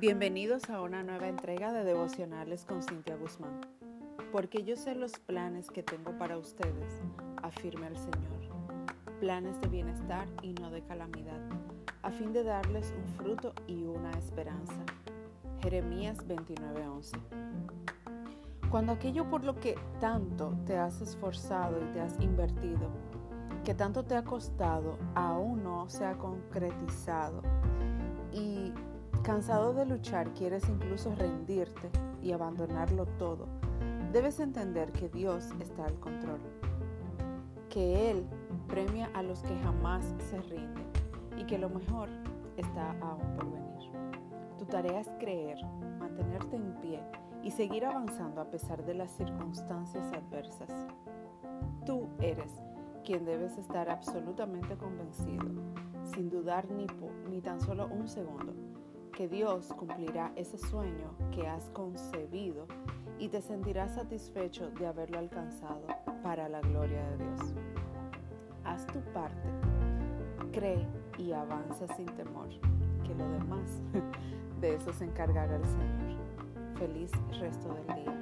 Bienvenidos a una nueva entrega de devocionales con Cintia Guzmán. Porque yo sé los planes que tengo para ustedes, afirme el Señor. Planes de bienestar y no de calamidad, a fin de darles un fruto y una esperanza. Jeremías 29:11. Cuando aquello por lo que tanto te has esforzado y te has invertido, que tanto te ha costado, aún no se ha concretizado y Cansado de luchar, quieres incluso rendirte y abandonarlo todo. Debes entender que Dios está al control, que Él premia a los que jamás se rinden y que lo mejor está aún por venir. Tu tarea es creer, mantenerte en pie y seguir avanzando a pesar de las circunstancias adversas. Tú eres quien debes estar absolutamente convencido, sin dudar ni, ni tan solo un segundo que Dios cumplirá ese sueño que has concebido y te sentirás satisfecho de haberlo alcanzado para la gloria de Dios. Haz tu parte, cree y avanza sin temor, que lo demás de eso se encargará el Señor. Feliz resto del día.